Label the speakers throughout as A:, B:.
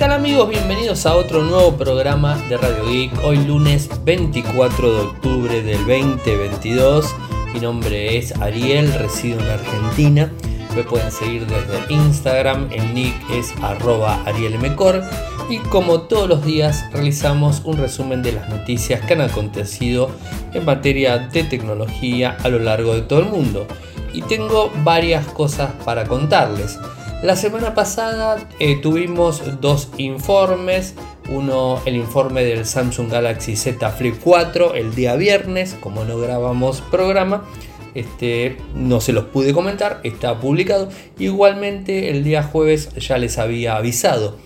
A: tal amigos? Bienvenidos a otro nuevo programa de Radio Geek. Hoy lunes 24 de octubre del 2022. Mi nombre es Ariel, resido en Argentina. Me pueden seguir desde Instagram, el nick es arroba arielmecor. Y como todos los días realizamos un resumen de las noticias que han acontecido en materia de tecnología a lo largo de todo el mundo. Y tengo varias cosas para contarles. La semana pasada eh, tuvimos dos informes. Uno, el informe del Samsung Galaxy Z Flip 4 el día viernes, como no grabamos programa. Este, no se los pude comentar, está publicado. Igualmente el día jueves ya les había avisado.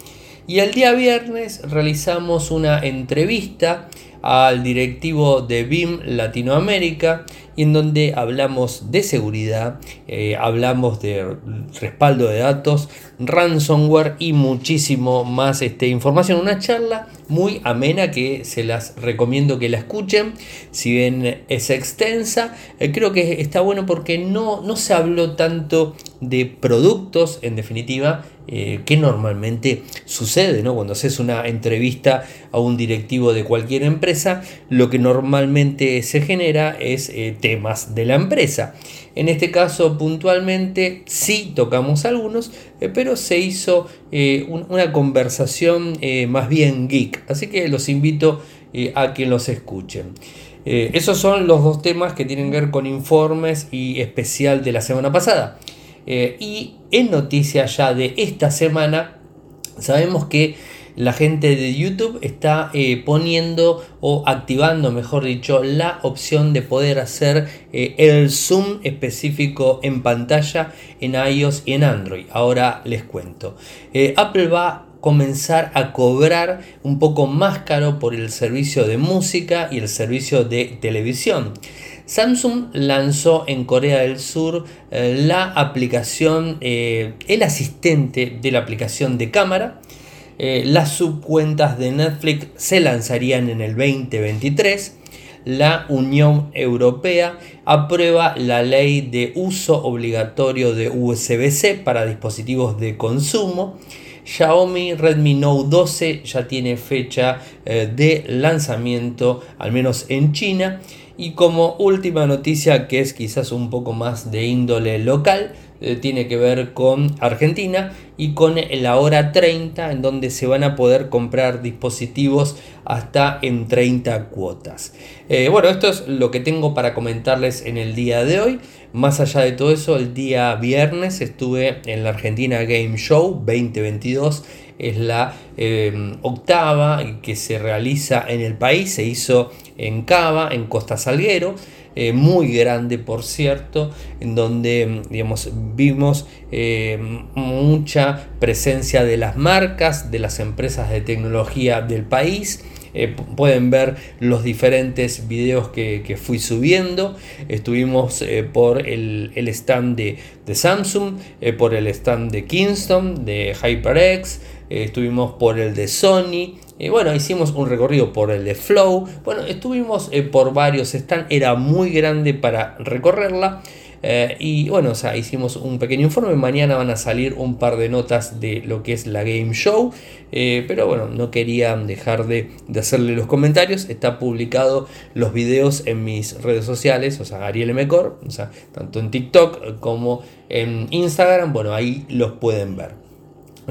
A: Y el día viernes realizamos una entrevista al directivo de BIM Latinoamérica y en donde hablamos de seguridad, eh, hablamos de respaldo de datos, ransomware y muchísimo más este, información. Una charla muy amena que se las recomiendo que la escuchen. Si bien es extensa, eh, creo que está bueno porque no, no se habló tanto de productos en definitiva, eh, que normalmente sucede, ¿no? Cuando haces una entrevista a un directivo de cualquier empresa, lo que normalmente se genera es eh, temas de la empresa. En este caso puntualmente sí tocamos algunos, eh, pero se hizo una conversación más bien geek, así que los invito a que los escuchen. esos son los dos temas que tienen que ver con informes y especial de la semana pasada. Eh, y en noticias ya de esta semana, sabemos que la gente de YouTube está eh, poniendo o activando, mejor dicho, la opción de poder hacer eh, el zoom específico en pantalla en iOS y en Android. Ahora les cuento. Apple va a comenzar a cobrar un poco más caro por el servicio de música y el servicio de televisión. Samsung lanzó en Corea del Sur eh, la aplicación, eh, el asistente de la aplicación de cámara. Eh, las subcuentas de Netflix se lanzarían en el 2023. La Unión Europea aprueba la ley de uso obligatorio de USB-C para dispositivos de consumo. Xiaomi Redmi Note 12 ya tiene fecha de lanzamiento, al menos en China. Y como última noticia, que es quizás un poco más de índole local, eh, tiene que ver con Argentina y con la hora 30, en donde se van a poder comprar dispositivos hasta en 30 cuotas. Eh, bueno, esto es lo que tengo para comentarles en el día de hoy. Más allá de todo eso, el día viernes estuve en la Argentina Game Show 2022 es la eh, octava que se realiza en el país, se hizo en Cava, en Costa Salguero, eh, muy grande por cierto, en donde digamos, vimos eh, mucha presencia de las marcas, de las empresas de tecnología del país. Eh, pueden ver los diferentes videos que, fui subiendo. Estuvimos por el, stand de, Samsung, por el stand de Kingston, de HyperX, estuvimos por el de Sony, bueno, hicimos un recorrido por el de Flow. Bueno, estuvimos eh, por varios stands. Era muy grande para recorrerla. Eh, y bueno, o sea, hicimos un pequeño informe. Mañana van a salir un par de notas de lo que es la Game Show. Eh, pero bueno, no quería dejar de, de, hacerle los comentarios. Está publicado los videos en mis redes sociales, o sea, Ariel Mecor, o sea, tanto en TikTok como en Instagram. Bueno, ahí los pueden ver.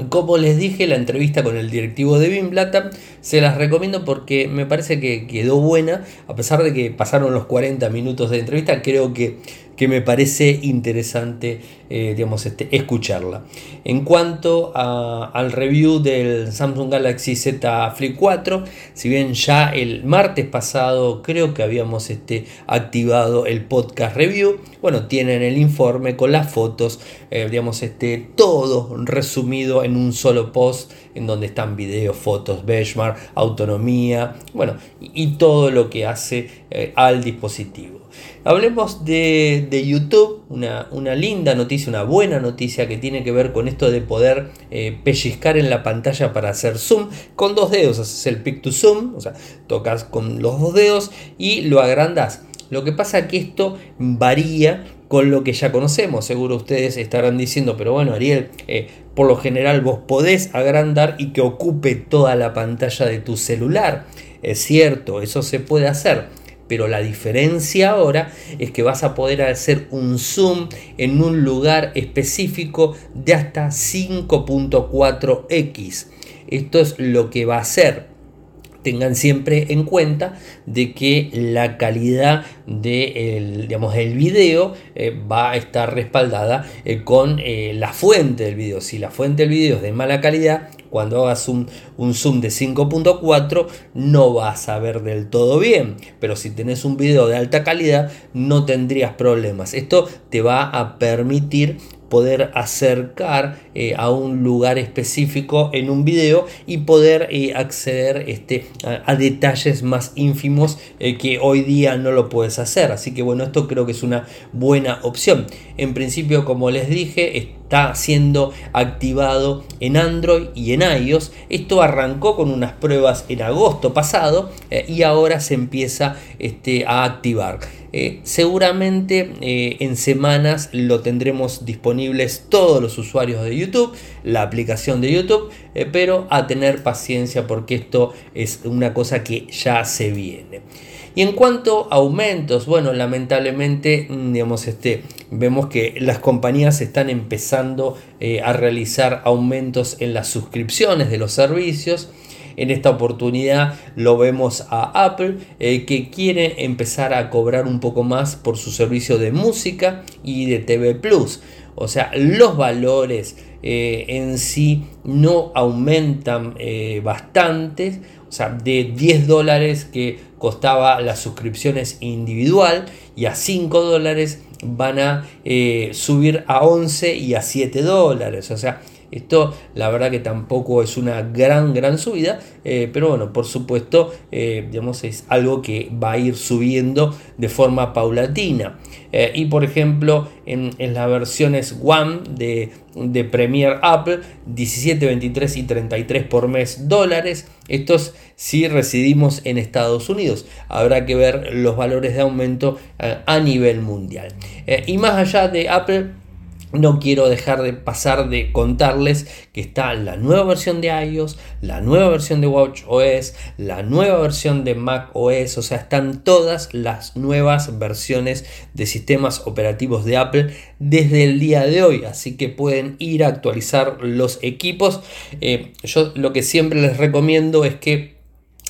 A: Como les dije, la entrevista con el directivo de Bimblata se las recomiendo porque me parece que quedó buena, a pesar de que pasaron los 40 minutos de entrevista, creo que que me parece interesante eh, digamos, este, escucharla. En cuanto al review del Samsung Galaxy Z Flip 4, si bien ya el martes pasado creo que habíamos este, activado el podcast review, bueno, tienen el informe con las fotos, eh, digamos, este, todo resumido en un solo post en donde están videos, fotos, benchmark, autonomía, bueno, y, todo lo que hace eh, al dispositivo. Hablemos de, YouTube, una, linda noticia, una buena noticia que tiene que ver con esto de poder eh, pellizcar en la pantalla para hacer zoom con dos dedos. Haces el pick to zoom, o sea, tocas con los dos dedos y lo agrandas. Lo que pasa es que esto varía con lo que ya conocemos. Seguro ustedes estarán diciendo, pero bueno, Ariel, por lo general vos podés agrandar y que ocupe toda la pantalla de tu celular. Es cierto, eso se puede hacer pero la diferencia ahora es que vas a poder hacer un zoom en un lugar específico de hasta 5.4x. Esto es lo que va a hacer tengan siempre en cuenta de que la calidad del digamos, el video eh, va a estar respaldada eh, con eh, la fuente del video. Si la fuente del video es de mala calidad, cuando hagas un, un zoom de 5.4 no vas a ver del todo bien. Pero si tenés un video de alta calidad no tendrías problemas. Esto te va a permitir poder acercar eh, a un lugar específico en un video y poder eh, acceder este, a, detalles más ínfimos eh, que hoy día no lo puedes hacer. Así que bueno, esto creo que es una buena opción. En principio, como les dije, está siendo activado en Android y en iOS. Esto arrancó con unas pruebas en agosto pasado y ahora se empieza este, a activar. Seguramente en semanas lo tendremos disponibles todos los usuarios de YouTube, la aplicación de YouTube, eh, pero a tener paciencia porque esto es una cosa que ya se viene. Y en cuanto a aumentos, bueno, lamentablemente, mm, digamos, este, vemos que las compañías están empezando a realizar aumentos en las suscripciones de los servicios. En esta oportunidad lo vemos a Apple eh, que quiere empezar a cobrar un poco más por su servicio de música y de TV Plus. O sea, los valores eh, en sí no aumentan eh, bastante. O sea, de 10 dólares que costaba las suscripciones individual y a 5 dólares van a subir a 11 y a 7 dólares. O sea, esto la verdad que tampoco es una gran, gran subida, eh, pero bueno, por supuesto, eh, digamos, es algo que va a ir subiendo de forma paulatina. Eh, y por ejemplo, en, las versiones One de, de Premier Apple, 17, 23 y 33 por mes dólares. Estos si residimos en Estados Unidos. Habrá que ver los valores de aumento a nivel mundial. y más allá de Apple, no quiero dejar de pasar de contarles que está la nueva versión de iOS, la nueva versión de WatchOS, la nueva versión de macOS, o sea, están todas las nuevas versiones de sistemas operativos de Apple desde el día de hoy, así que pueden ir a actualizar los equipos. Eh, yo lo que siempre les recomiendo es que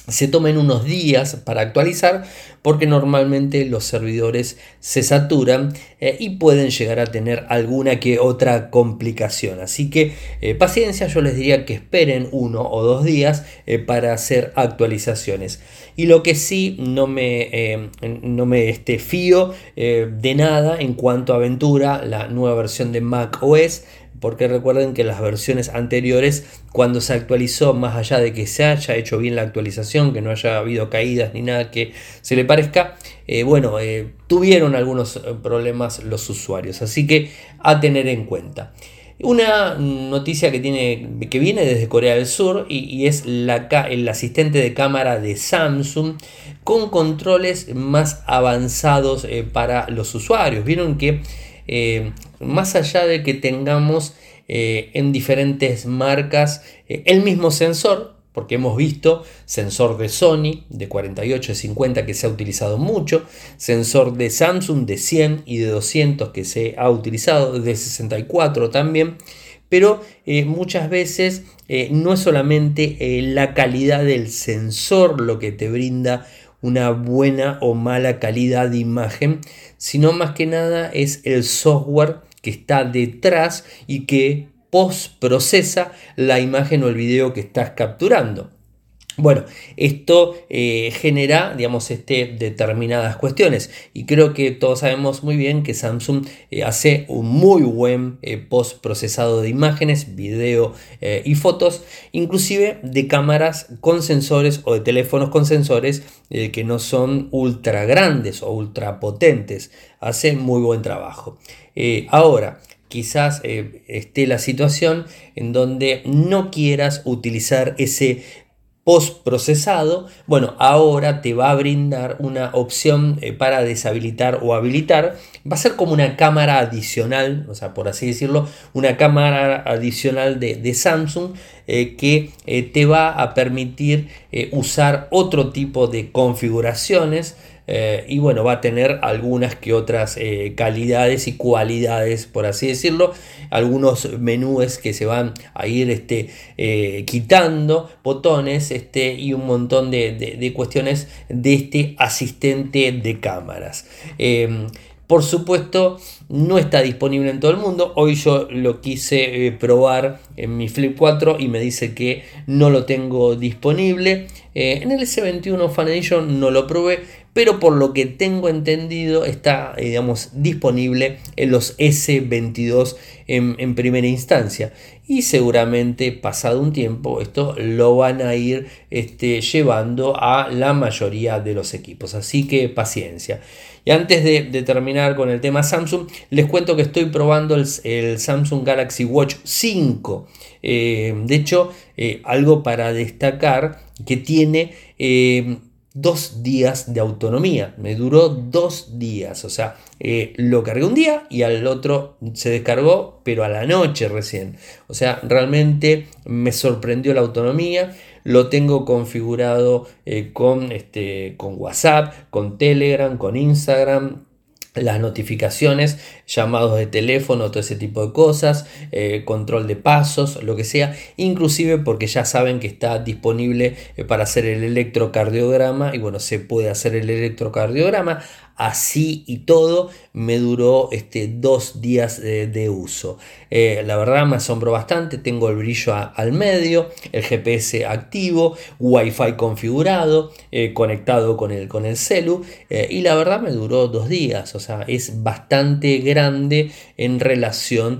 A: se tomen unos días para actualizar porque normalmente los servidores se saturan eh, y pueden llegar a tener alguna que otra complicación. Así que eh, paciencia, yo les diría que esperen uno o dos días eh, para hacer actualizaciones. Y lo que sí no me, no me este, fío de nada en cuanto a aventura, la nueva versión de Mac OS porque recuerden que las versiones anteriores, cuando se actualizó, más allá de que se haya hecho bien la actualización, que no haya habido caídas ni nada que se le parezca, eh, bueno, eh, tuvieron algunos eh, problemas los usuarios, así que a tener en cuenta. Una noticia que, tiene, que viene desde Corea del Sur y, es la, el asistente de cámara de Samsung con controles más avanzados para los usuarios. Vieron que eh, más allá de que tengamos eh, en diferentes marcas eh, el mismo sensor, porque hemos visto sensor de Sony de 48 y 50 que se ha utilizado mucho, sensor de Samsung de 100 y de 200 que se ha utilizado, de 64 también, pero muchas veces no es solamente la calidad del sensor lo que te brinda una buena o mala calidad de imagen, sino más que nada es el software que está detrás y que post procesa la imagen o el video que estás capturando. Bueno, esto eh, genera, digamos, este, determinadas cuestiones y creo que todos sabemos muy bien que Samsung eh, hace un muy buen eh, post procesado de imágenes, video y fotos, inclusive de cámaras con sensores o de teléfonos con sensores que no son ultra grandes o ultra potentes. Hace muy buen trabajo. ahora, quizás esté la situación en donde no quieras utilizar ese post-procesado, bueno, ahora te va a brindar una opción eh, para deshabilitar o habilitar. Va a ser como una cámara adicional, o sea, por así decirlo, una cámara adicional de, Samsung eh, que eh, te va a permitir usar otro tipo de configuraciones eh, y bueno, va a tener algunas que otras eh, calidades y cualidades, por así decirlo. Algunos menús que se van a ir este, eh, quitando, botones este, y un montón de, cuestiones de este asistente de cámaras. Por supuesto, no está disponible en todo el mundo. Hoy yo lo quise probar en mi Flip 4 y me dice que no lo tengo disponible. en el S21 Fan Edition no lo probé, pero por lo que tengo entendido está, eh, digamos, disponible en los S22 en, primera instancia. Y seguramente pasado un tiempo esto lo van a ir este, llevando a la mayoría de los equipos. Así que paciencia. Y antes de, terminar con el tema Samsung, les cuento que estoy probando el, Samsung Galaxy Watch 5. Eh, de hecho, eh, algo para destacar que tiene dos días de autonomía. Me duró dos días. O sea, eh, lo cargué un día y al otro se descargó, pero a la noche recién. O sea, realmente me sorprendió la autonomía. Lo tengo configurado eh, con, este, con WhatsApp, con Telegram, con Instagram las notificaciones, llamados de teléfono, todo ese tipo de cosas, eh, control de pasos, lo que sea, inclusive porque ya saben que está disponible eh, para hacer el electrocardiograma y bueno, se puede hacer el electrocardiograma así y todo me duró este, dos días de, uso. Eh, la verdad me asombró bastante, tengo el brillo al medio, el GPS activo, wifi configurado, conectado con el, con el celu y la verdad me duró dos días, es bastante grande en relación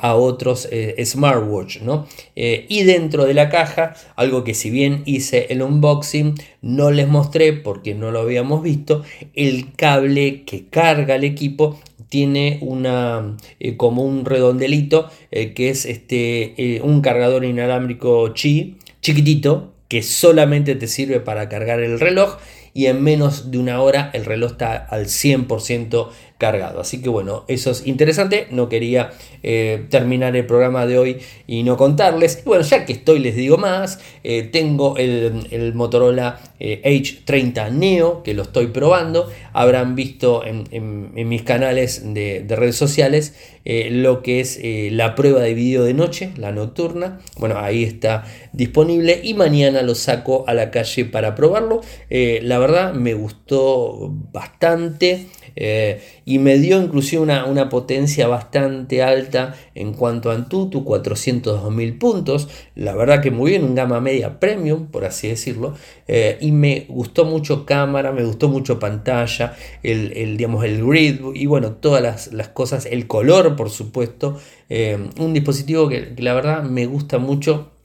A: a otros smartwatch, ¿no? y dentro de la caja, algo que si bien hice el unboxing, no les mostré porque no lo habíamos visto, el cable que carga el equipo tiene una eh, como un redondelito eh, que es este eh, un cargador inalámbrico chi chiquitito que solamente te sirve para cargar el reloj y en menos de una hora el reloj está al 100% cargado. Así que bueno, eso es interesante. No quería eh, terminar el programa de hoy y no contarles. bueno, ya que estoy, les digo más. Eh, tengo el, Motorola H30 eh, Neo que lo estoy probando. Habrán visto en, mis canales de, redes sociales lo que es la prueba de vídeo de noche, la nocturna. Bueno, ahí está disponible y mañana lo saco a la calle para probarlo. la verdad me gustó bastante. Eh, y me dio inclusive una, una, potencia bastante alta en cuanto a Antutu, 402.000 puntos, la verdad que muy bien, un gama media premium, por así decirlo, eh, y me gustó mucho cámara, me gustó mucho pantalla, el, el digamos, el grid y bueno, todas las, cosas, el color por supuesto, eh, un dispositivo que la verdad me gusta mucho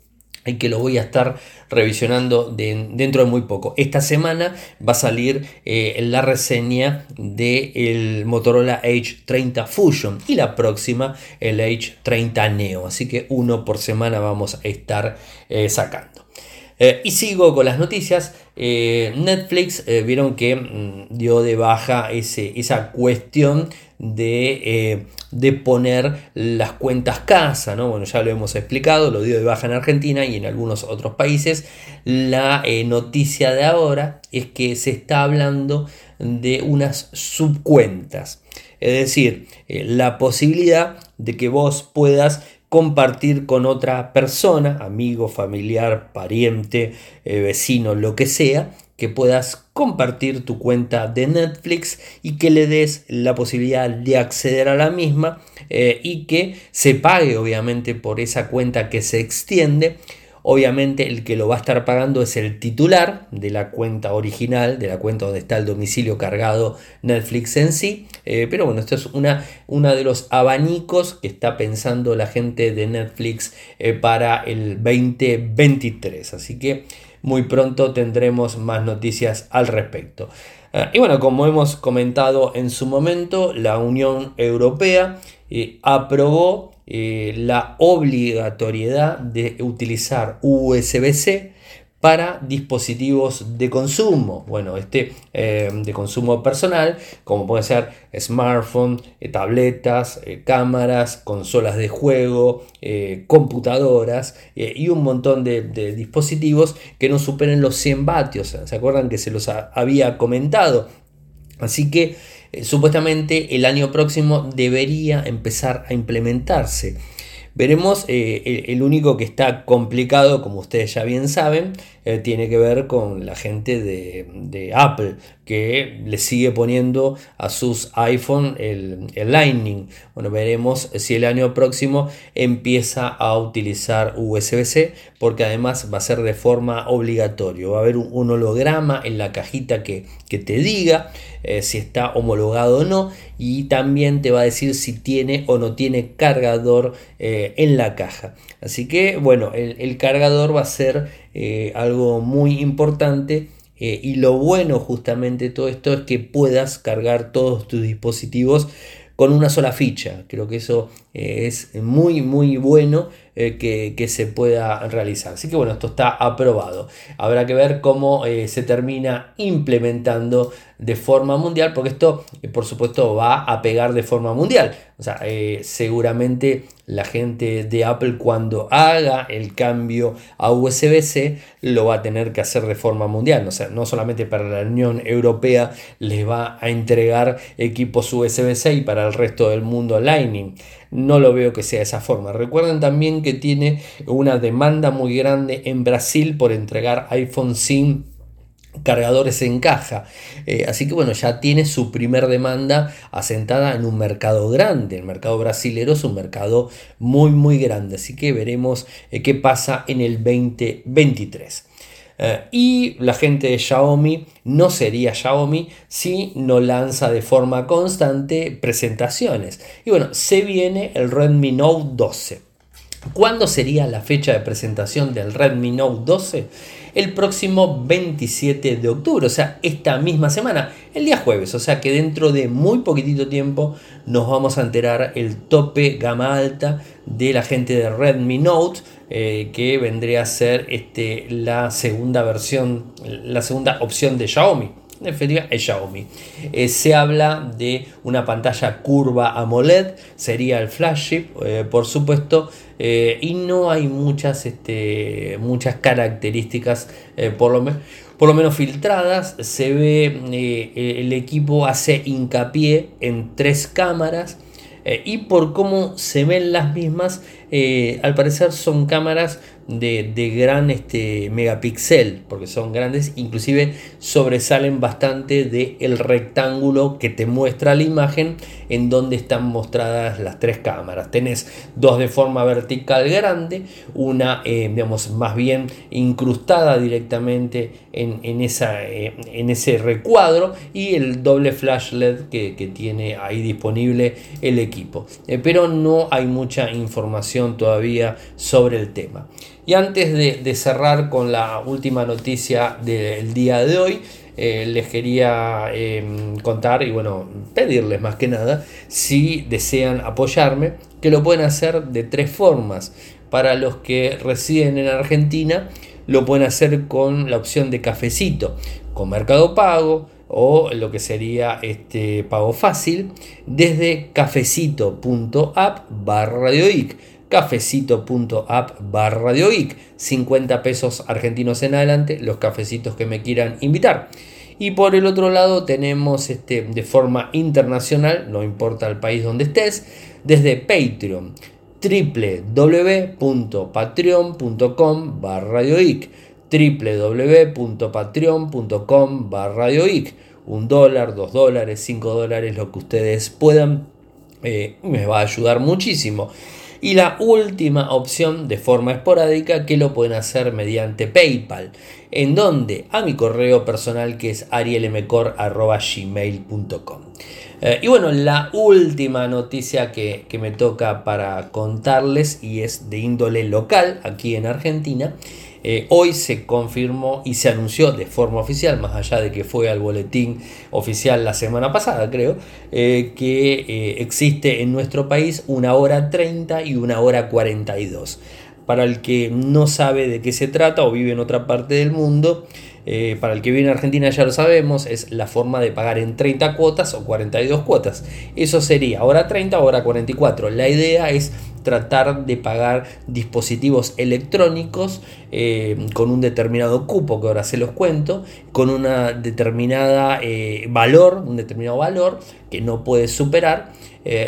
A: y que lo voy a estar revisionando dentro de muy poco. Esta semana va a salir eh, la reseña del Motorola H30 Fusion y la próxima el H30 Neo. Así que uno por semana vamos a estar eh, sacando. Eh, y sigo con las noticias. Netflix, vieron que mm, dio de baja ese, esa cuestión de de poner las cuentas casa, ¿no? Bueno, ya lo hemos explicado, lo dio de baja en Argentina y en algunos otros países. La eh, noticia de ahora es que se está hablando de unas subcuentas, es decir, eh, la posibilidad de que vos puedas compartir con otra persona, amigo, familiar, pariente, eh, vecino, lo que sea, que puedas compartir tu cuenta de Netflix y que le des la posibilidad de acceder a la misma eh, y que se pague obviamente por esa cuenta que se extiende. Obviamente el que lo va a estar pagando es el titular de la cuenta original, de la cuenta donde está el domicilio cargado Netflix en sí. Eh, pero bueno, esto es una, uno de los abanicos que está pensando la gente de Netflix eh, para el 2023. Así que muy pronto tendremos más noticias al respecto. Eh, y bueno, como hemos comentado en su momento, la Unión Europea eh, aprobó eh, la obligatoriedad de utilizar USB-C para dispositivos de consumo. Bueno, este eh, de consumo personal, como puede ser smartphone, eh, tabletas, eh, cámaras, consolas de juego, computadoras y un montón de, dispositivos que no superen los 100 vatios. ¿Se acuerdan que se los había comentado? Así que supuestamente el año próximo debería empezar a implementarse. Veremos, eh, el, único que está complicado, como ustedes ya bien saben, eh, tiene que ver con la gente de, Apple, que le sigue poniendo a sus iPhone el, Lightning. Bueno, veremos si el año próximo empieza a utilizar USB-C, porque además va a ser de forma obligatoria. Va a haber un, holograma en la cajita que, que te diga eh, si está homologado o no, y también te va a decir si tiene o no tiene cargador en la caja. Así que, bueno, el, cargador va a ser eh, algo muy importante y lo bueno justamente de todo esto es que puedas cargar todos tus dispositivos con una sola ficha. Creo que eso es muy muy bueno eh, que, se pueda realizar. Así que bueno, esto está aprobado. Habrá que ver cómo eh, se termina implementando de forma mundial, porque esto eh, por supuesto va a pegar de forma mundial. O sea, seguramente la gente de Apple cuando haga el cambio a USB-C lo va a tener que hacer de forma mundial. O sea, no solamente para la Unión Europea les va a entregar equipos USB-C y para el resto del mundo Lightning no lo veo que sea esa forma. Recuerden también que tiene una demanda muy grande en Brasil por entregar iPhone sin cargadores en caja. Eh, así que bueno, ya tiene su primer demanda asentada en un mercado grande. El mercado brasilero es un mercado muy muy grande. Así que veremos eh, qué pasa en el 2023. Eh, y la gente de Xiaomi no sería Xiaomi si no lanza de forma constante presentaciones. Y bueno, se viene el Redmi Note 12. ¿Cuándo sería la fecha de presentación del Redmi Note 12? El próximo 27 de octubre, o sea, esta misma semana, el día jueves, o sea que dentro de muy poquitito tiempo nos vamos a enterar el tope gama alta de la gente de Redmi Note eh, que vendría a ser este, la segunda versión, la segunda opción de Xiaomi. En definitiva, es Xiaomi. Eh, se habla de una pantalla curva AMOLED, sería el flagship, eh, por supuesto, y no hay muchas, este, muchas características, por, lo por lo menos filtradas. Se ve, el equipo hace hincapié en tres cámaras. Y por cómo se ven las mismas, eh, al parecer son cámaras de, gran este, megapíxel, porque son grandes, inclusive sobresalen bastante del rectángulo que te muestra la imagen en donde están mostradas las tres cámaras. Tenés dos de forma vertical grande, una eh, digamos más bien incrustada directamente en, esa, eh, en ese recuadro y el doble flash LED que, tiene ahí disponible el equipo. pero no hay mucha información todavía sobre el tema. Y antes de, cerrar con la última noticia del día de hoy, eh, les quería em, contar y bueno, pedirles más que nada si desean apoyarme, que lo pueden hacer de tres formas. Para los que residen en Argentina, lo pueden hacer con la opción de cafecito, con Mercado Pago o lo que sería este pago fácil desde cafecito.app barra radioic cafecito.app barra 50 pesos argentinos en adelante, los cafecitos que me quieran invitar. Y por el otro lado tenemos este, de forma internacional, no importa el país donde estés, desde Patreon, www.patreon.com barra www.patreon.com barra un dólar, dos dólares, cinco dólares, lo que ustedes puedan, eh, me va a ayudar muchísimo. Y la última opción de forma esporádica que lo pueden hacer mediante PayPal, en donde a mi correo personal que es arielmcor.gmail.com. Eh, y bueno, la última noticia que, que me toca para contarles y es de índole local aquí en Argentina eh, hoy se confirmó y se anunció de forma oficial, más allá de que fue al boletín oficial la semana pasada, creo, eh, que eh, existe en nuestro país una hora 30 y una hora 42. Para el que no sabe de qué se trata o vive en otra parte del mundo, para el que vive en Argentina ya lo sabemos, es la forma de pagar en 30 cuotas o 42 cuotas. Eso sería ahora 30, ahora 44. La idea es tratar de pagar dispositivos electrónicos eh, con un determinado cupo, que ahora se los cuento, con una determinada eh, valor, un determinado valor que no puedes superar,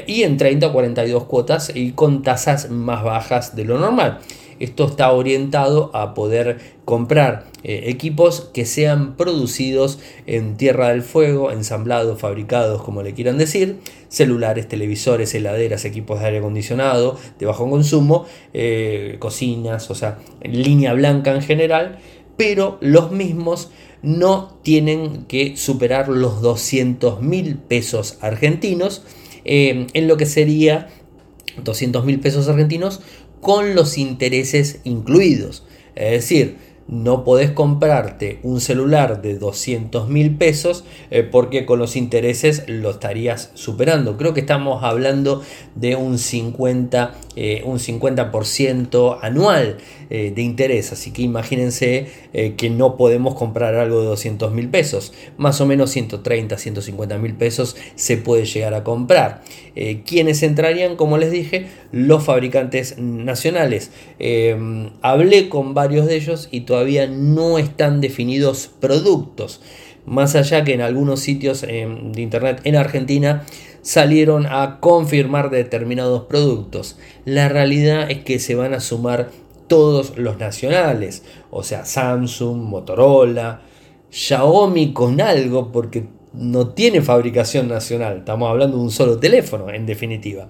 A: y en 30 o 42 cuotas y con tasas más bajas de lo normal. Esto está orientado a poder comprar eh, equipos que sean producidos en Tierra del Fuego, ensamblados, fabricados, como le quieran decir, celulares, televisores, heladeras, equipos de aire acondicionado de bajo consumo, eh, cocinas, o sea, línea blanca en general, pero los mismos no tienen que superar los 200 mil pesos argentinos eh, en lo que sería 200 mil pesos argentinos con los intereses incluidos. Es decir, no podés comprarte un celular de 200 mil pesos eh, porque con los intereses lo estarías superando. Creo que estamos hablando de un 50, eh, un 50 anual eh, de interés. Así que imagínense que no podemos comprar algo de 200 mil pesos. Más o menos 130, 150 mil pesos se puede llegar a comprar. ¿Quiénes entrarían? Como les dije, los fabricantes nacionales. hablé con varios de ellos y todavía no están definidos productos. Más allá que en algunos sitios em, de internet en Argentina salieron a confirmar determinados productos. La realidad es que se van a sumar todos los nacionales, o sea, Samsung, Motorola, Xiaomi con algo, porque no tiene fabricación nacional, estamos hablando de un solo teléfono en definitiva.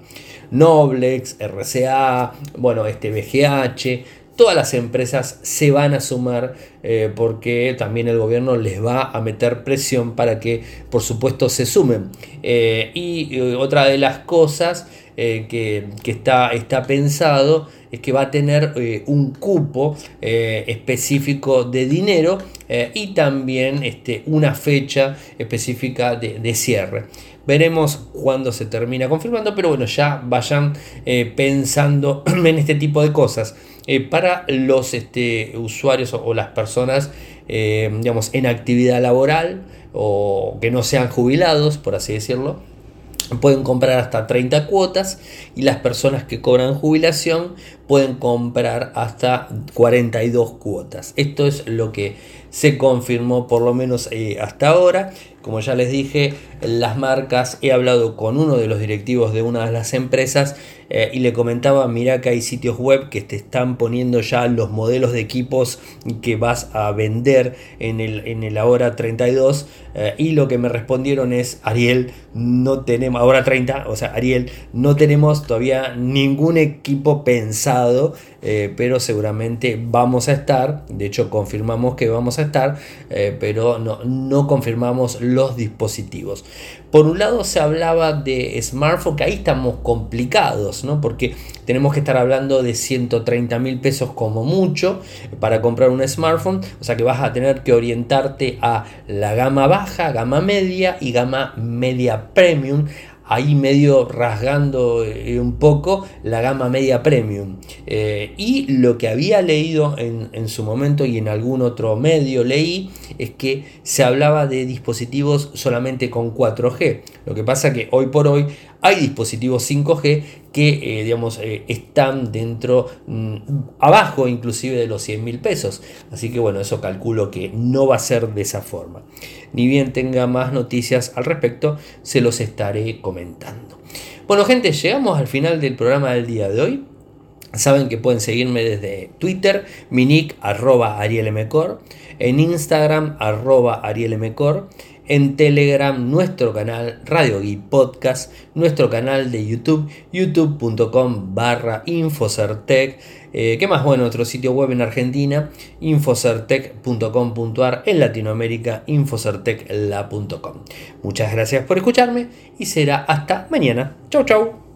A: Noblex, RCA, bueno, este BGH, todas las empresas se van a sumar eh, porque también el gobierno les va a meter presión para que por supuesto se sumen. Eh, y eh, otra de las cosas que, está, está, pensado es que va a tener un cupo específico de dinero y también este, una fecha específica de, cierre. Veremos cuándo se termina confirmando, pero bueno, ya vayan pensando en este tipo de cosas. Eh, para los este, usuarios o, las personas eh, digamos, en actividad laboral o que no sean jubilados, por así decirlo. Pueden comprar hasta 30 cuotas y las personas que cobran jubilación pueden comprar hasta 42 cuotas. Esto es lo que se confirmó por lo menos eh, hasta ahora. Como ya les dije, las marcas, he hablado con uno de los directivos de una de las empresas eh, y le comentaba, mira que hay sitios web que te están poniendo ya los modelos de equipos que vas a vender en el, en el ahora 32 eh, y lo que me respondieron es, Ariel, no tenemos, ahora 30, o sea, Ariel, no tenemos todavía ningún equipo pensado, eh, pero seguramente vamos a estar, de hecho confirmamos que vamos a estar, pero no, no confirmamos los dispositivos. Por un lado se hablaba de smartphone, que ahí estamos complicados, ¿no? Porque tenemos que estar hablando de 130 mil pesos como mucho para comprar un smartphone. O sea que vas a tener que orientarte a la gama baja, gama media y gama media premium ahí medio rasgando eh, un poco la gama media premium. Eh, y lo que había leído en, en, su momento y en algún otro medio leí es que se hablaba de dispositivos solamente con 4G. Lo que pasa que hoy por hoy hay dispositivos 5G que eh, digamos, eh, están dentro, mm, abajo inclusive de los 100 mil pesos. Así que bueno, eso calculo que no va a ser de esa forma. Ni bien tenga más noticias al respecto, se los estaré comentando. Bueno gente, llegamos al final del programa del día de hoy. Saben que pueden seguirme desde Twitter, mi nick arroba en Instagram arroba arielmcor en Telegram, nuestro canal Radio Geek Podcast, nuestro canal de YouTube, youtube.com barra Infocertec, eh, ¿qué más? Bueno, nuestro sitio web en Argentina, infocertec.com.ar, en Latinoamérica, infocertecla.com. Muchas gracias por escucharme y será hasta mañana. Chau, chau.